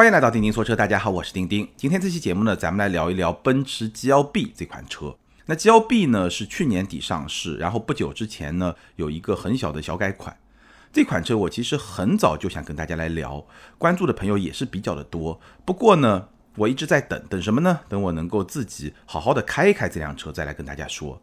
欢迎来到钉钉说车，大家好，我是钉钉。今天这期节目呢，咱们来聊一聊奔驰 GLB 这款车。那 GLB 呢是去年底上市，然后不久之前呢有一个很小的小改款。这款车我其实很早就想跟大家来聊，关注的朋友也是比较的多。不过呢，我一直在等等什么呢？等我能够自己好好的开一开这辆车，再来跟大家说。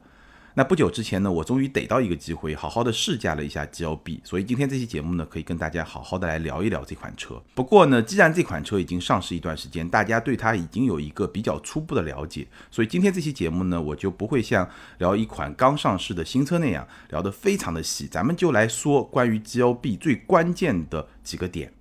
那不久之前呢，我终于逮到一个机会，好好的试驾了一下 GLB，所以今天这期节目呢，可以跟大家好好的来聊一聊这款车。不过呢，既然这款车已经上市一段时间，大家对它已经有一个比较初步的了解，所以今天这期节目呢，我就不会像聊一款刚上市的新车那样聊得非常的细，咱们就来说关于 GLB 最关键的几个点。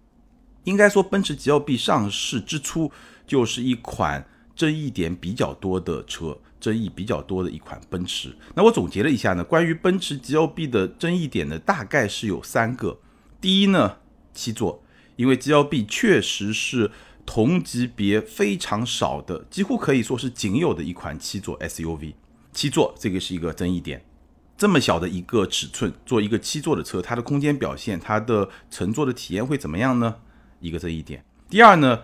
应该说，奔驰 GLB 上市之初就是一款争议点比较多的车。争议比较多的一款奔驰。那我总结了一下呢，关于奔驰 GLB 的争议点呢，大概是有三个。第一呢，七座，因为 GLB 确实是同级别非常少的，几乎可以说是仅有的一款七座 SUV。七座这个是一个争议点。这么小的一个尺寸，做一个七座的车，它的空间表现，它的乘坐的体验会怎么样呢？一个争议点。第二呢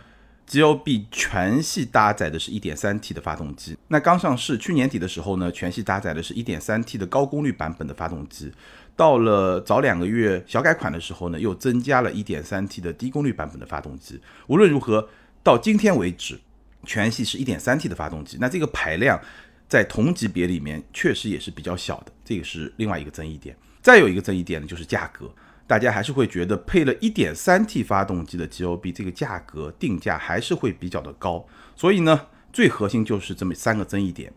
？GLB 全系搭载的是一点三 T 的发动机。那刚上市去年底的时候呢，全系搭载的是一点三 T 的高功率版本的发动机。到了早两个月小改款的时候呢，又增加了一点三 T 的低功率版本的发动机。无论如何，到今天为止，全系是一点三 T 的发动机。那这个排量在同级别里面确实也是比较小的，这个是另外一个争议点。再有一个争议点呢，就是价格。大家还是会觉得配了一点三 T 发动机的 GLB 这个价格定价还是会比较的高，所以呢，最核心就是这么三个争议点。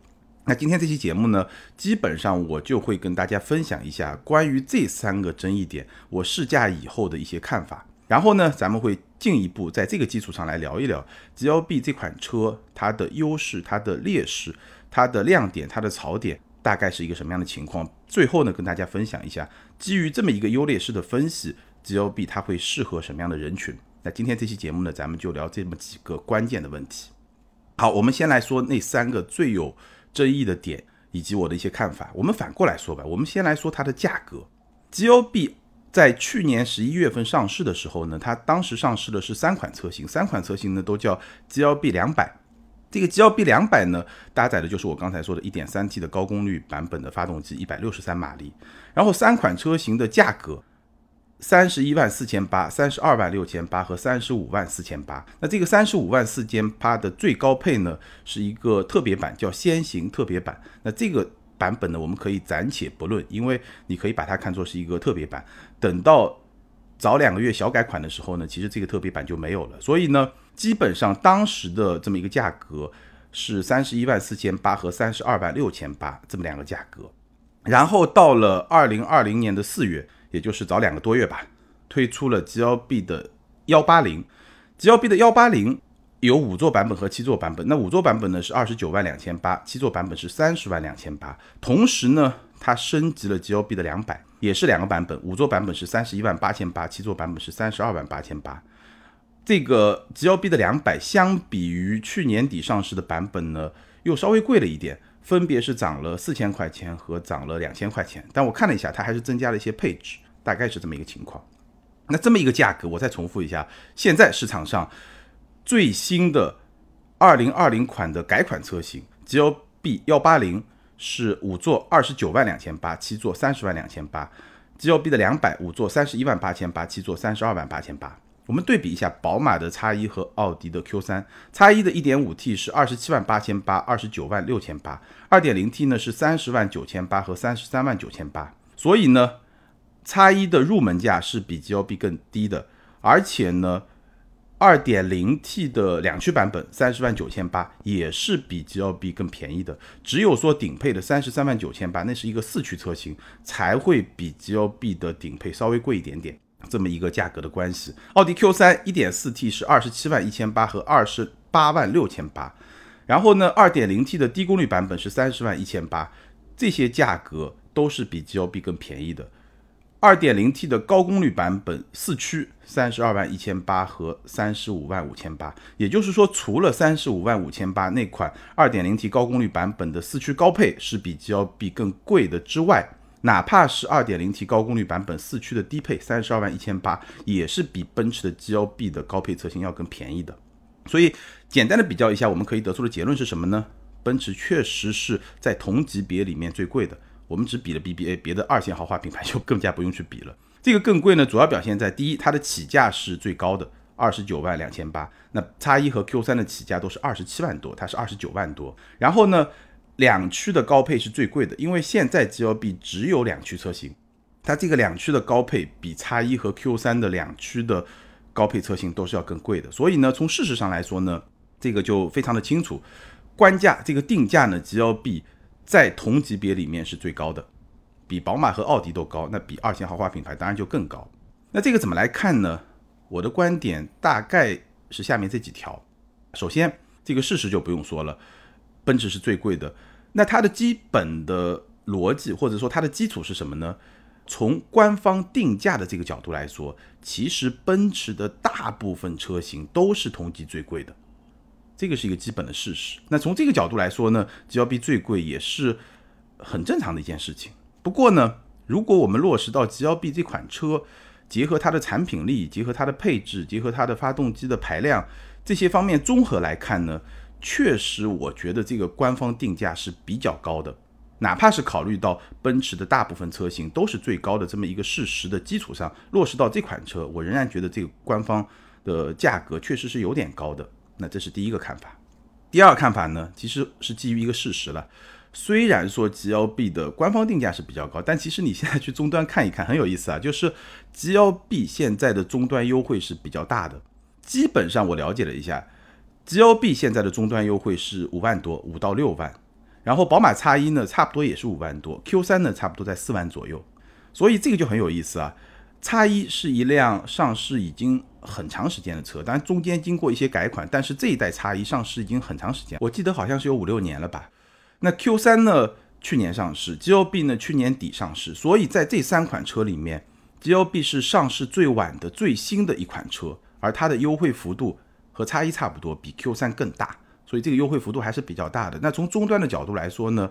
那今天这期节目呢，基本上我就会跟大家分享一下关于这三个争议点我试驾以后的一些看法，然后呢，咱们会进一步在这个基础上来聊一聊 GLB 这款车它的优势、它的劣势、它的亮点、它的槽点。大概是一个什么样的情况？最后呢，跟大家分享一下，基于这么一个优劣势的分析，GLB 它会适合什么样的人群？那今天这期节目呢，咱们就聊这么几个关键的问题。好，我们先来说那三个最有争议的点，以及我的一些看法。我们反过来说吧，我们先来说它的价格。GLB 在去年十一月份上市的时候呢，它当时上市的是三款车型，三款车型呢都叫 GLB 两百。这个 GLB 两百呢，搭载的就是我刚才说的 1.3T 的高功率版本的发动机，163马力。然后三款车型的价格，三十一万四千八、三十二万六千八和三十五万四千八。那这个三十五万四千八的最高配呢，是一个特别版，叫先行特别版。那这个版本呢，我们可以暂且不论，因为你可以把它看作是一个特别版。等到早两个月小改款的时候呢，其实这个特别版就没有了。所以呢。基本上当时的这么一个价格是三十一万四千八和三十二万六千八这么两个价格，然后到了二零二零年的四月，也就是早两个多月吧，推出了 GLB 的幺八零，GLB 的幺八零有五座版本和七座版本，那五座版本呢是二十九万两千八，七座版本是三十万两千八，同时呢它升级了 GLB 的两百，也是两个版本，五座版本是三十一万八千八，七座版本是三十二万八千八。这个 GLB 的两百相比于去年底上市的版本呢，又稍微贵了一点，分别是涨了四千块钱和涨了两千块钱。但我看了一下，它还是增加了一些配置，大概是这么一个情况。那这么一个价格，我再重复一下，现在市场上最新的二零二零款的改款车型 GLB 幺八零是五座二十九万两千八，七座三十万两千八；GLB 的两百五座三十一万八千八，七座三十二万八千八。我们对比一下宝马的叉一和奥迪的 Q 三，叉一的 1.5T 是二十七万八千八，二十九万六千八；2.0T 呢是三十万九千八和三十三万九千八。所以呢，叉一的入门价是比 GLB 更低的，而且呢，2.0T 的两驱版本三十万九千八也是比 GLB 更便宜的。只有说顶配的三十三万九千八，那是一个四驱车型，才会比 GLB 的顶配稍微贵一点点。这么一个价格的关系，奥迪 Q 三一点四 T 是二十七万一千八和二十八万六千八，然后呢，二点零 T 的低功率版本是三十万一千八，这些价格都是比 GLB 更便宜的。二点零 T 的高功率版本四驱三十二万一千八和三十五万五千八，也就是说，除了三十五万五千八那款二点零 T 高功率版本的四驱高配是比 GLB 更贵的之外，哪怕是 2.0T 高功率版本四驱的低配，三十二万一千八，也是比奔驰的 GLB 的高配车型要更便宜的。所以简单的比较一下，我们可以得出的结论是什么呢？奔驰确实是在同级别里面最贵的。我们只比了 BBA，别的二线豪华品牌就更加不用去比了。这个更贵呢，主要表现在第一，它的起价是最高的，二十九万两千八。那叉一和 Q 三的起价都是二十七万多，它是二十九万多。然后呢，两驱的高配是最贵的，因为现在 G L B 只有两驱车型，它这个两驱的高配比 X 一和 Q 三的两驱的高配车型都是要更贵的。所以呢，从事实上来说呢，这个就非常的清楚。官价这个定价呢，G L B 在同级别里面是最高的，比宝马和奥迪都高，那比二线豪华品牌当然就更高。那这个怎么来看呢？我的观点大概是下面这几条。首先，这个事实就不用说了，奔驰是最贵的。那它的基本的逻辑或者说它的基础是什么呢？从官方定价的这个角度来说，其实奔驰的大部分车型都是同级最贵的。这个是一个基本的事实。那从这个角度来说呢，G L B 最贵也是很正常的一件事情。不过呢，如果我们落实到 G L B 这款车，结合它的产品力，结合它的配置，结合它的发动机的排量这些方面综合来看呢，确实我觉得这个官方定价是比较高的。哪怕是考虑到奔驰的大部分车型都是最高的这么一个事实的基础上，落实到这款车，我仍然觉得这个官方的价格确实是有点高的。那这是第一个看法，第二看法呢，其实是基于一个事实了。虽然说 G L B 的官方定价是比较高，但其实你现在去终端看一看，很有意思啊。就是 G L B 现在的终端优惠是比较大的，基本上我了解了一下，G L B 现在的终端优惠是五万多，五到六万。然后宝马 X 一呢，差不多也是五万多，Q 三呢，差不多在四万左右。所以这个就很有意思啊。X 一是一辆上市已经。很长时间的车，当然中间经过一些改款，但是这一代叉一上市已经很长时间，我记得好像是有五六年了吧。那 Q 三呢，去年上市，G L B 呢去年底上市，所以在这三款车里面，G L B 是上市最晚的、最新的一款车，而它的优惠幅度和叉一差不多，比 Q 三更大，所以这个优惠幅度还是比较大的。那从终端的角度来说呢，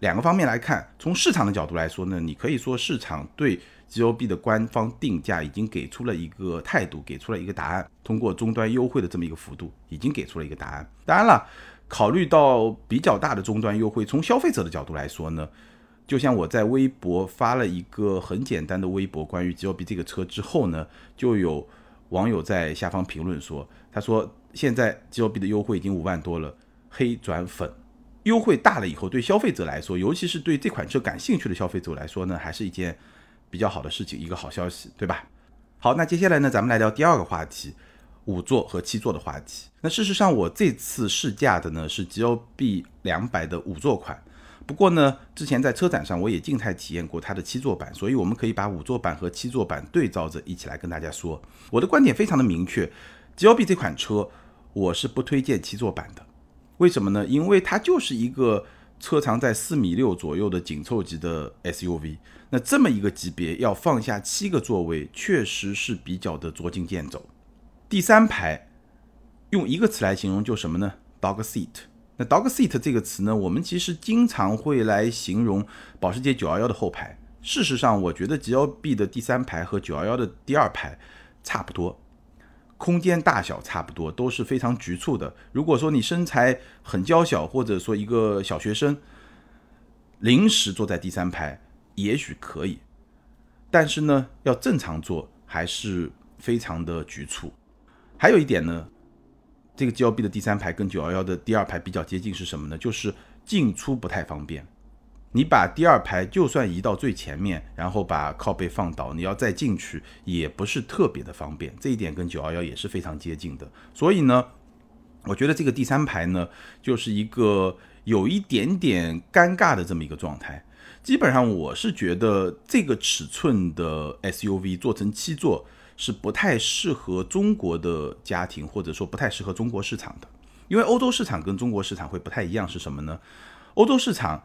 两个方面来看，从市场的角度来说呢，你可以说市场对。G O B 的官方定价已经给出了一个态度，给出了一个答案。通过终端优惠的这么一个幅度，已经给出了一个答案。当然了，考虑到比较大的终端优惠，从消费者的角度来说呢，就像我在微博发了一个很简单的微博关于 G O B 这个车之后呢，就有网友在下方评论说，他说现在 G O B 的优惠已经五万多了，黑转粉，优惠大了以后，对消费者来说，尤其是对这款车感兴趣的消费者来说呢，还是一件。比较好的事情，一个好消息，对吧？好，那接下来呢，咱们来聊第二个话题，五座和七座的话题。那事实上，我这次试驾的呢是 G O B 两百的五座款，不过呢，之前在车展上我也静态体验过它的七座版，所以我们可以把五座版和七座版对照着一起来跟大家说。我的观点非常的明确，G L B 这款车我是不推荐七座版的，为什么呢？因为它就是一个。车长在四米六左右的紧凑级的 SUV，那这么一个级别要放下七个座位，确实是比较的捉襟见肘。第三排用一个词来形容就什么呢？dog seat。那 dog seat 这个词呢，我们其实经常会来形容保时捷911的后排。事实上，我觉得 GLB 的第三排和911的第二排差不多。空间大小差不多，都是非常局促的。如果说你身材很娇小，或者说一个小学生，临时坐在第三排也许可以，但是呢，要正常坐还是非常的局促。还有一点呢，这个 G L B 的第三排跟九幺幺的第二排比较接近，是什么呢？就是进出不太方便。你把第二排就算移到最前面，然后把靠背放倒，你要再进去也不是特别的方便。这一点跟九幺幺也是非常接近的。所以呢，我觉得这个第三排呢，就是一个有一点点尴尬的这么一个状态。基本上我是觉得这个尺寸的 SUV 做成七座是不太适合中国的家庭，或者说不太适合中国市场的。因为欧洲市场跟中国市场会不太一样，是什么呢？欧洲市场。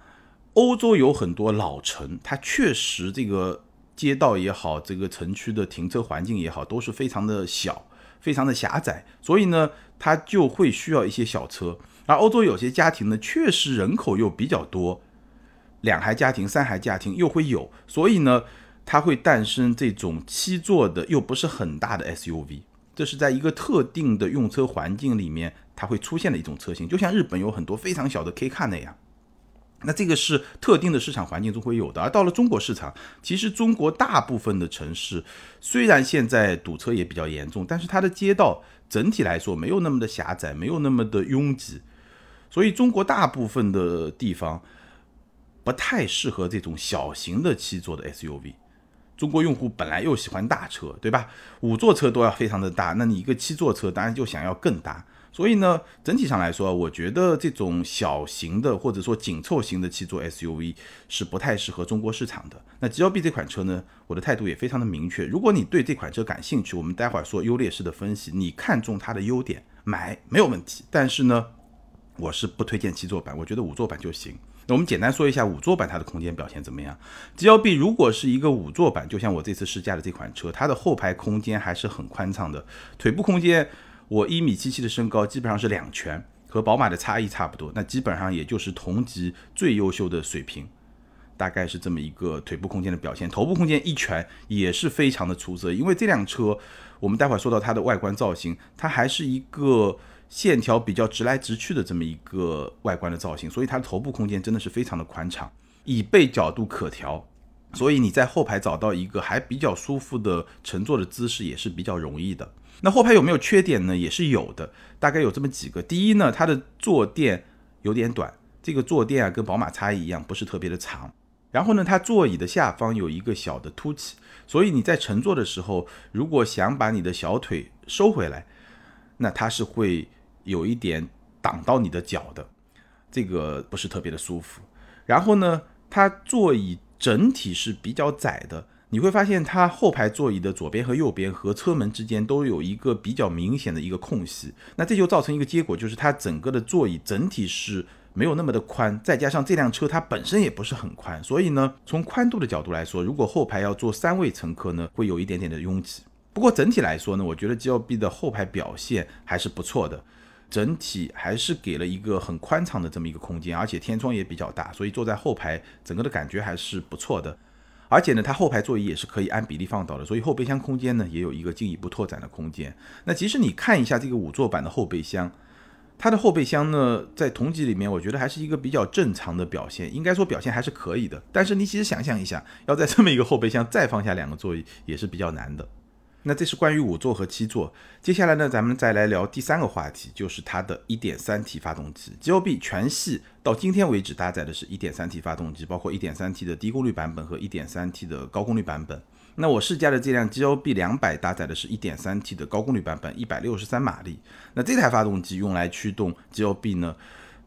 欧洲有很多老城，它确实这个街道也好，这个城区的停车环境也好，都是非常的小，非常的狭窄，所以呢，它就会需要一些小车。而欧洲有些家庭呢，确实人口又比较多，两孩家庭、三孩家庭又会有，所以呢，它会诞生这种七座的又不是很大的 SUV。这是在一个特定的用车环境里面它会出现的一种车型，就像日本有很多非常小的 K car 那样。那这个是特定的市场环境中会有的，而到了中国市场，其实中国大部分的城市虽然现在堵车也比较严重，但是它的街道整体来说没有那么的狭窄，没有那么的拥挤，所以中国大部分的地方不太适合这种小型的七座的 SUV。中国用户本来又喜欢大车，对吧？五座车都要非常的大，那你一个七座车当然就想要更大。所以呢，整体上来说，我觉得这种小型的或者说紧凑型的七座 SUV 是不太适合中国市场的。那 G L B 这款车呢，我的态度也非常的明确。如果你对这款车感兴趣，我们待会儿说优劣势的分析，你看中它的优点，买没有问题。但是呢，我是不推荐七座版，我觉得五座版就行。那我们简单说一下五座版它的空间表现怎么样？G L B 如果是一个五座版，就像我这次试驾的这款车，它的后排空间还是很宽敞的，腿部空间。我一米七七的身高，基本上是两拳，和宝马的差异差不多，那基本上也就是同级最优秀的水平，大概是这么一个腿部空间的表现。头部空间一拳也是非常的出色，因为这辆车，我们待会儿说到它的外观造型，它还是一个线条比较直来直去的这么一个外观的造型，所以它的头部空间真的是非常的宽敞，椅背角度可调，所以你在后排找到一个还比较舒服的乘坐的姿势也是比较容易的。那后排有没有缺点呢？也是有的，大概有这么几个。第一呢，它的坐垫有点短，这个坐垫啊跟宝马叉一样，不是特别的长。然后呢，它座椅的下方有一个小的凸起，所以你在乘坐的时候，如果想把你的小腿收回来，那它是会有一点挡到你的脚的，这个不是特别的舒服。然后呢，它座椅整体是比较窄的。你会发现，它后排座椅的左边和右边和车门之间都有一个比较明显的一个空隙，那这就造成一个结果，就是它整个的座椅整体是没有那么的宽，再加上这辆车它本身也不是很宽，所以呢，从宽度的角度来说，如果后排要坐三位乘客呢，会有一点点的拥挤。不过整体来说呢，我觉得 G L B 的后排表现还是不错的，整体还是给了一个很宽敞的这么一个空间，而且天窗也比较大，所以坐在后排整个的感觉还是不错的。而且呢，它后排座椅也是可以按比例放倒的，所以后备箱空间呢也有一个进一步拓展的空间。那其实你看一下这个五座版的后备箱，它的后备箱呢在同级里面，我觉得还是一个比较正常的表现，应该说表现还是可以的。但是你其实想象一下，要在这么一个后备箱再放下两个座椅，也是比较难的。那这是关于五座和七座。接下来呢，咱们再来聊第三个话题，就是它的一点三 T 发动机。G L B 全系到今天为止搭载的是一点三 T 发动机，包括一点三 T 的低功率版本和一点三 T 的高功率版本。那我试驾的这辆 G L B 两百搭载的是一点三 T 的高功率版本，一百六十三马力。那这台发动机用来驱动 G L B 呢，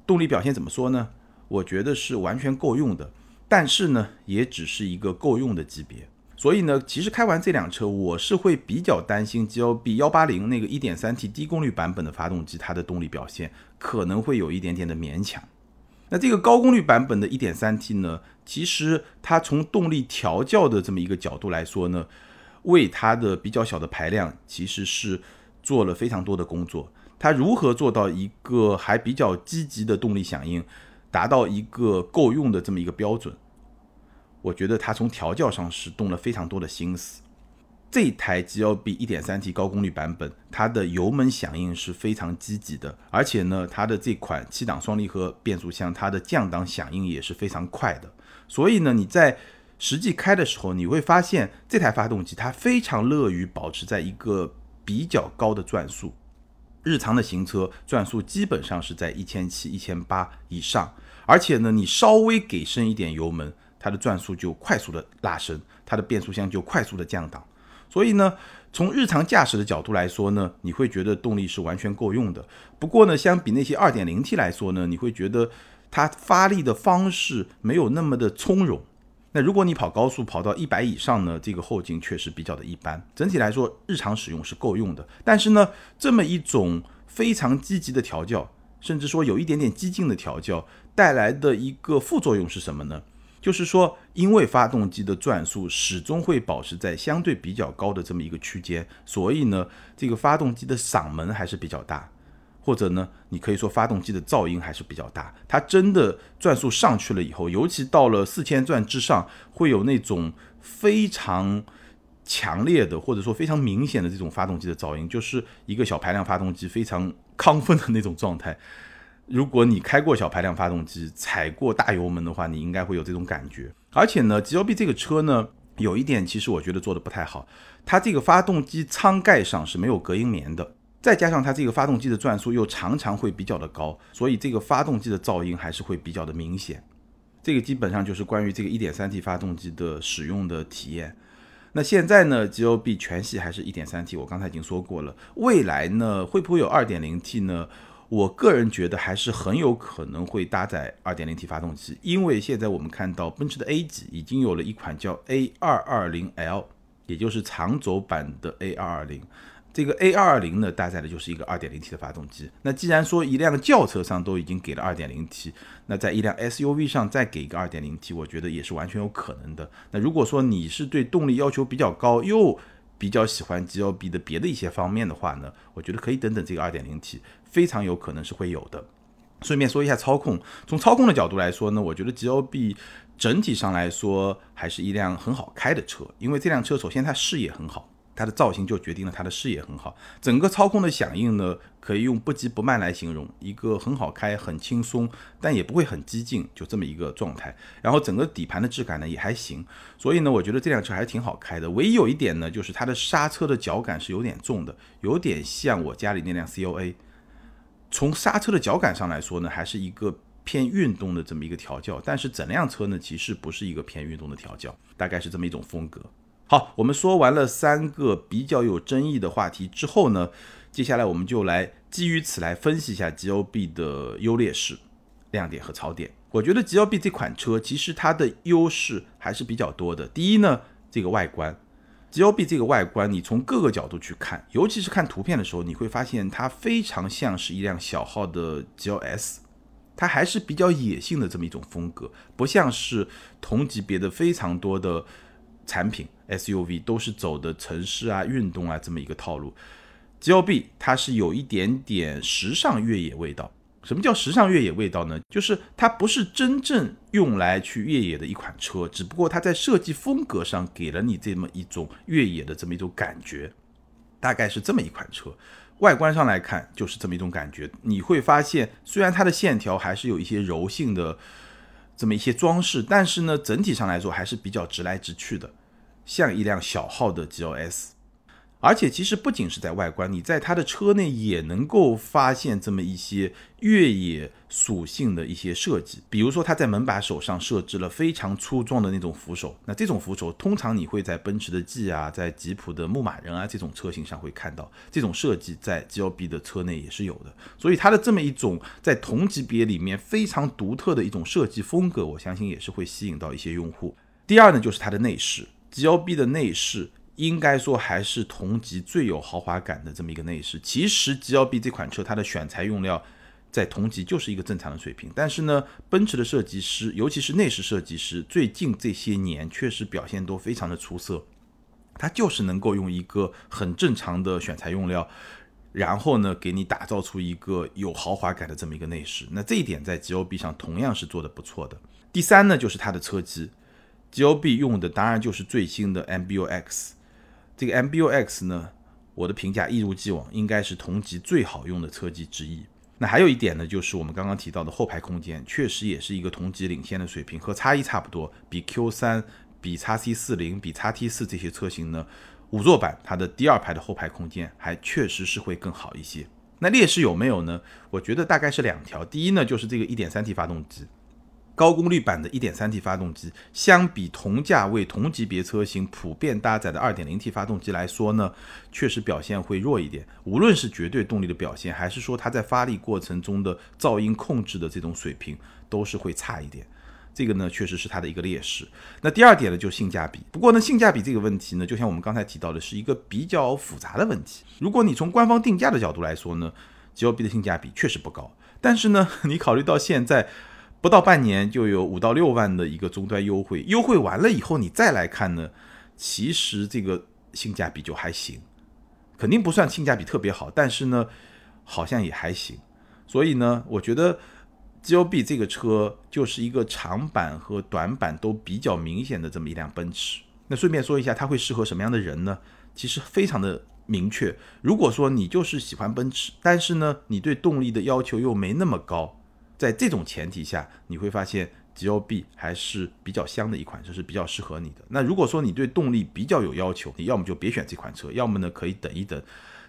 动力表现怎么说呢？我觉得是完全够用的，但是呢，也只是一个够用的级别。所以呢，其实开完这辆车，我是会比较担心 G L B 幺八零那个一点三 T 低功率版本的发动机，它的动力表现可能会有一点点的勉强。那这个高功率版本的一点三 T 呢，其实它从动力调教的这么一个角度来说呢，为它的比较小的排量，其实是做了非常多的工作。它如何做到一个还比较积极的动力响应，达到一个够用的这么一个标准？我觉得它从调教上是动了非常多的心思。这台 G L B 1.3T 高功率版本，它的油门响应是非常积极的，而且呢，它的这款七档双离合变速箱，它的降档响应也是非常快的。所以呢，你在实际开的时候，你会发现这台发动机它非常乐于保持在一个比较高的转速，日常的行车转速基本上是在一千七、一千八以上，而且呢，你稍微给深一点油门。它的转速就快速的拉升，它的变速箱就快速的降档，所以呢，从日常驾驶的角度来说呢，你会觉得动力是完全够用的。不过呢，相比那些二点零 T 来说呢，你会觉得它发力的方式没有那么的从容。那如果你跑高速跑到一百以上呢，这个后劲确实比较的一般。整体来说，日常使用是够用的。但是呢，这么一种非常积极的调教，甚至说有一点点激进的调教带来的一个副作用是什么呢？就是说，因为发动机的转速始终会保持在相对比较高的这么一个区间，所以呢，这个发动机的嗓门还是比较大，或者呢，你可以说发动机的噪音还是比较大。它真的转速上去了以后，尤其到了四千转之上，会有那种非常强烈的或者说非常明显的这种发动机的噪音，就是一个小排量发动机非常亢奋的那种状态。如果你开过小排量发动机，踩过大油门的话，你应该会有这种感觉。而且呢，G L B 这个车呢，有一点其实我觉得做的不太好，它这个发动机舱盖上是没有隔音棉的，再加上它这个发动机的转速又常常会比较的高，所以这个发动机的噪音还是会比较的明显。这个基本上就是关于这个 1.3T 发动机的使用的体验。那现在呢，G O B 全系还是一点三 T，我刚才已经说过了。未来呢，会不会有二点零 T 呢？我个人觉得还是很有可能会搭载二点零 T 发动机，因为现在我们看到奔驰的 A 级已经有了一款叫 A 二二零 L，也就是长轴版的 A 二二零。这个 A 二二零呢，搭载的就是一个二点零 T 的发动机。那既然说一辆轿车上都已经给了二点零 T，那在一辆 SUV 上再给一个二点零 T，我觉得也是完全有可能的。那如果说你是对动力要求比较高，又比较喜欢 G L B 的别的一些方面的话呢，我觉得可以等等这个二点零 T，非常有可能是会有的。顺便说一下操控，从操控的角度来说呢，我觉得 G L B 整体上来说还是一辆很好开的车，因为这辆车首先它视野很好。它的造型就决定了它的视野很好，整个操控的响应呢，可以用不急不慢来形容，一个很好开、很轻松，但也不会很激进，就这么一个状态。然后整个底盘的质感呢也还行，所以呢，我觉得这辆车还是挺好开的。唯一有一点呢，就是它的刹车的脚感是有点重的，有点像我家里那辆 COA。从刹车的脚感上来说呢，还是一个偏运动的这么一个调教，但是整辆车呢，其实不是一个偏运动的调教，大概是这么一种风格。好，我们说完了三个比较有争议的话题之后呢，接下来我们就来基于此来分析一下 G L B 的优劣势、亮点和槽点。我觉得 G L B 这款车其实它的优势还是比较多的。第一呢，这个外观，G L B 这个外观，你从各个角度去看，尤其是看图片的时候，你会发现它非常像是一辆小号的 G L S，它还是比较野性的这么一种风格，不像是同级别的非常多的产品。SUV 都是走的城市啊、运动啊这么一个套路，G L B 它是有一点点时尚越野味道。什么叫时尚越野味道呢？就是它不是真正用来去越野的一款车，只不过它在设计风格上给了你这么一种越野的这么一种感觉，大概是这么一款车。外观上来看就是这么一种感觉。你会发现，虽然它的线条还是有一些柔性的这么一些装饰，但是呢，整体上来说还是比较直来直去的。像一辆小号的 G L S，而且其实不仅是在外观，你在它的车内也能够发现这么一些越野属性的一些设计。比如说，它在门把手上设置了非常粗壮的那种扶手，那这种扶手通常你会在奔驰的 G 啊，在吉普的牧马人啊这种车型上会看到。这种设计在 G L B 的车内也是有的，所以它的这么一种在同级别里面非常独特的一种设计风格，我相信也是会吸引到一些用户。第二呢，就是它的内饰。G L B 的内饰应该说还是同级最有豪华感的这么一个内饰。其实 G L B 这款车它的选材用料在同级就是一个正常的水平，但是呢，奔驰的设计师，尤其是内饰设计师，最近这些年确实表现都非常的出色。他就是能够用一个很正常的选材用料，然后呢，给你打造出一个有豪华感的这么一个内饰。那这一点在 G L B 上同样是做的不错的。第三呢，就是它的车机。G L B 用的当然就是最新的 M B U X，这个 M B U X 呢，我的评价一如既往，应该是同级最好用的车机之一。那还有一点呢，就是我们刚刚提到的后排空间，确实也是一个同级领先的水平，和叉一差不多，比 Q 三、比叉 C 四零、比叉 T 四这些车型呢，五座版它的第二排的后排空间还确实是会更好一些。那劣势有没有呢？我觉得大概是两条，第一呢，就是这个一点三 T 发动机。高功率版的 1.3T 发动机，相比同价位同级别车型普遍搭载的 2.0T 发动机来说呢，确实表现会弱一点。无论是绝对动力的表现，还是说它在发力过程中的噪音控制的这种水平，都是会差一点。这个呢，确实是它的一个劣势。那第二点呢，就是性价比。不过呢，性价比这个问题呢，就像我们刚才提到的，是一个比较复杂的问题。如果你从官方定价的角度来说呢，G L B 的性价比确实不高。但是呢，你考虑到现在。不到半年就有五到六万的一个终端优惠，优惠完了以后你再来看呢，其实这个性价比就还行，肯定不算性价比特别好，但是呢，好像也还行。所以呢，我觉得 G L B 这个车就是一个长板和短板都比较明显的这么一辆奔驰。那顺便说一下，它会适合什么样的人呢？其实非常的明确。如果说你就是喜欢奔驰，但是呢，你对动力的要求又没那么高，在这种前提下，你会发现 G L B 还是比较香的一款车，是比较适合你的。那如果说你对动力比较有要求，你要么就别选这款车，要么呢可以等一等，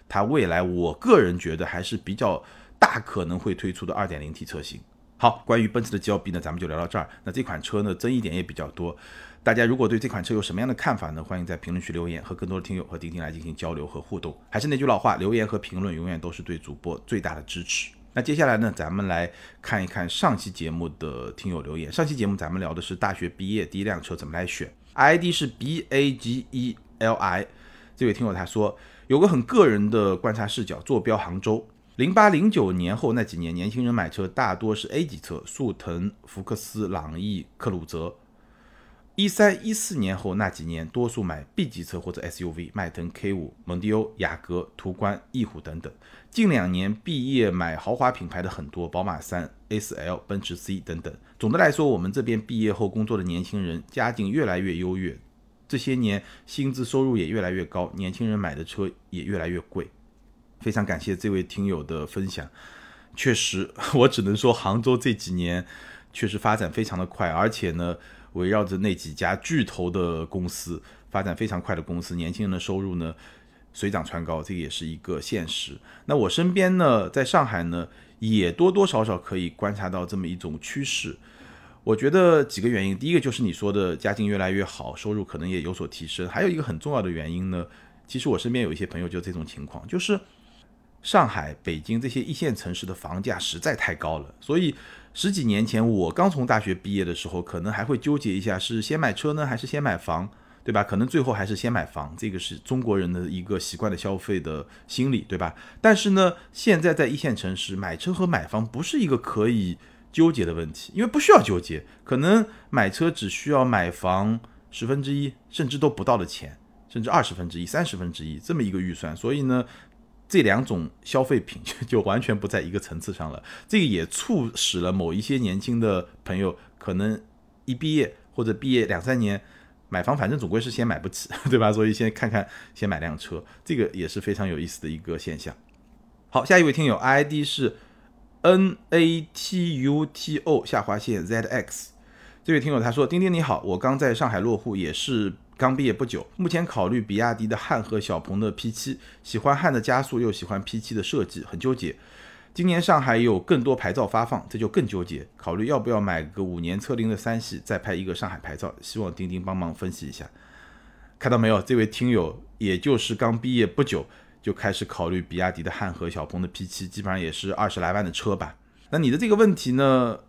它未来我个人觉得还是比较大可能会推出的 2.0T 车型。好，关于奔驰的 G L B 呢，咱们就聊到这儿。那这款车呢，争议点也比较多。大家如果对这款车有什么样的看法呢？欢迎在评论区留言，和更多的听友和钉钉来进行交流和互动。还是那句老话，留言和评论永远都是对主播最大的支持。那接下来呢，咱们来看一看上期节目的听友留言。上期节目咱们聊的是大学毕业第一辆车怎么来选，ID 是 B A G E L I。这位听友他说，有个很个人的观察视角，坐标杭州。零八零九年后那几年，年轻人买车大多是 A 级车，速腾、福克斯、朗逸、克鲁泽。一三一四年后那几年，多数买 B 级车或者 SUV，迈腾、K 五、蒙迪欧、雅阁、途观、翼虎等等。近两年毕业买豪华品牌的很多，宝马三、A4L、奔驰 C 等等。总的来说，我们这边毕业后工作的年轻人家境越来越优越，这些年薪资收入也越来越高，年轻人买的车也越来越贵。非常感谢这位听友的分享，确实，我只能说杭州这几年确实发展非常的快，而且呢，围绕着那几家巨头的公司发展非常快的公司，年轻人的收入呢水涨船高，这个也是一个现实。那我身边呢，在上海呢，也多多少少可以观察到这么一种趋势。我觉得几个原因，第一个就是你说的家境越来越好，收入可能也有所提升，还有一个很重要的原因呢，其实我身边有一些朋友就这种情况，就是。上海、北京这些一线城市的房价实在太高了，所以十几年前我刚从大学毕业的时候，可能还会纠结一下是先买车呢，还是先买房，对吧？可能最后还是先买房，这个是中国人的一个习惯的消费的心理，对吧？但是呢，现在在一线城市买车和买房不是一个可以纠结的问题，因为不需要纠结，可能买车只需要买房十分之一，甚至都不到的钱，甚至二十分之一、三十分之一这么一个预算，所以呢。这两种消费品 就完全不在一个层次上了，这个也促使了某一些年轻的朋友可能一毕业或者毕业两三年买房，反正总归是先买不起，对吧？所以先看看先买辆车，这个也是非常有意思的一个现象。好，下一位听友 ID 是 N A T U T O 下划线 Z X，这位听友他说：丁丁你好，我刚在上海落户，也是。刚毕业不久，目前考虑比亚迪的汉和小鹏的 P7，喜欢汉的加速，又喜欢 P7 的设计，很纠结。今年上海有更多牌照发放，这就更纠结，考虑要不要买个五年车龄的三系，再拍一个上海牌照。希望钉钉帮忙分析一下。看到没有，这位听友也就是刚毕业不久就开始考虑比亚迪的汉和小鹏的 P7，基本上也是二十来万的车吧。那你的这个问题呢？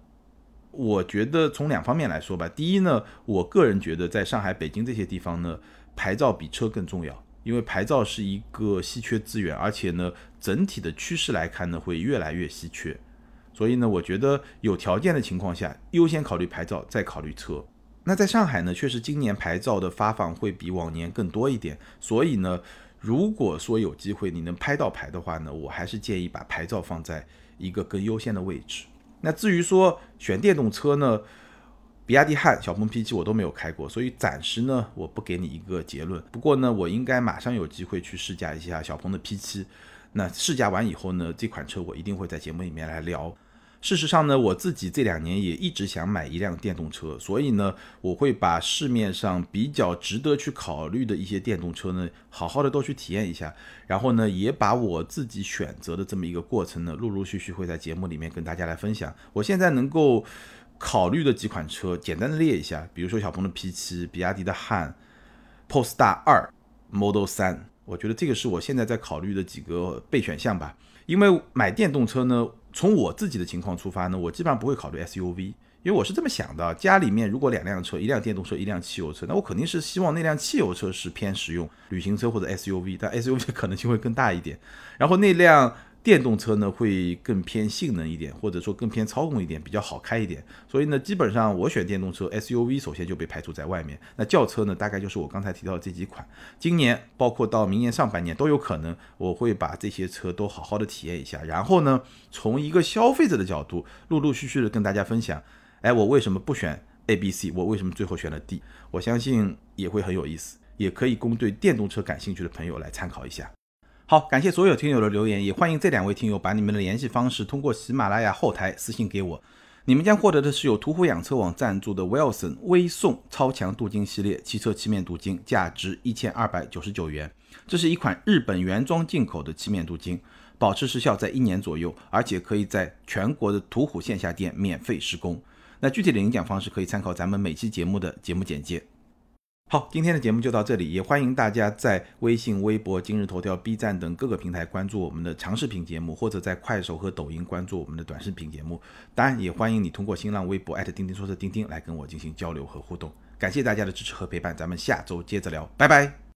我觉得从两方面来说吧，第一呢，我个人觉得在上海、北京这些地方呢，牌照比车更重要，因为牌照是一个稀缺资源，而且呢，整体的趋势来看呢，会越来越稀缺。所以呢，我觉得有条件的情况下，优先考虑牌照，再考虑车。那在上海呢，确实今年牌照的发放会比往年更多一点，所以呢，如果说有机会你能拍到牌的话呢，我还是建议把牌照放在一个更优先的位置。那至于说选电动车呢，比亚迪汉、小鹏 P7 我都没有开过，所以暂时呢我不给你一个结论。不过呢，我应该马上有机会去试驾一下小鹏的 P7。那试驾完以后呢，这款车我一定会在节目里面来聊。事实上呢，我自己这两年也一直想买一辆电动车，所以呢，我会把市面上比较值得去考虑的一些电动车呢，好好的都去体验一下，然后呢，也把我自己选择的这么一个过程呢，陆陆续续会在节目里面跟大家来分享。我现在能够考虑的几款车，简单的列一下，比如说小鹏的 P7、比亚迪的汉、Polestar 二、Model 三，我觉得这个是我现在在考虑的几个备选项吧。因为买电动车呢。从我自己的情况出发呢，我基本上不会考虑 SUV，因为我是这么想的：家里面如果两辆车，一辆电动车，一辆汽油车，那我肯定是希望那辆汽油车是偏实用、旅行车或者 SUV，但 SUV 的可能性会更大一点。然后那辆。电动车呢会更偏性能一点，或者说更偏操控一点，比较好开一点。所以呢，基本上我选电动车，SUV 首先就被排除在外面。那轿车呢，大概就是我刚才提到的这几款。今年包括到明年上半年都有可能，我会把这些车都好好的体验一下。然后呢，从一个消费者的角度，陆陆续续的跟大家分享，哎，我为什么不选 A、B、C，我为什么最后选了 D？我相信也会很有意思，也可以供对电动车感兴趣的朋友来参考一下。好，感谢所有听友的留言，也欢迎这两位听友把你们的联系方式通过喜马拉雅后台私信给我。你们将获得的是由途虎养车网赞助的 Wilson 微送超强镀金系列汽车漆面镀金，价值一千二百九十九元。这是一款日本原装进口的漆面镀金，保持时效在一年左右，而且可以在全国的途虎线下店免费施工。那具体的领奖方式可以参考咱们每期节目的节目简介。好，今天的节目就到这里，也欢迎大家在微信、微博、今日头条、B 站等各个平台关注我们的长视频节目，或者在快手和抖音关注我们的短视频节目。当然，也欢迎你通过新浪微博钉钉说车钉钉来跟我进行交流和互动。感谢大家的支持和陪伴，咱们下周接着聊，拜拜。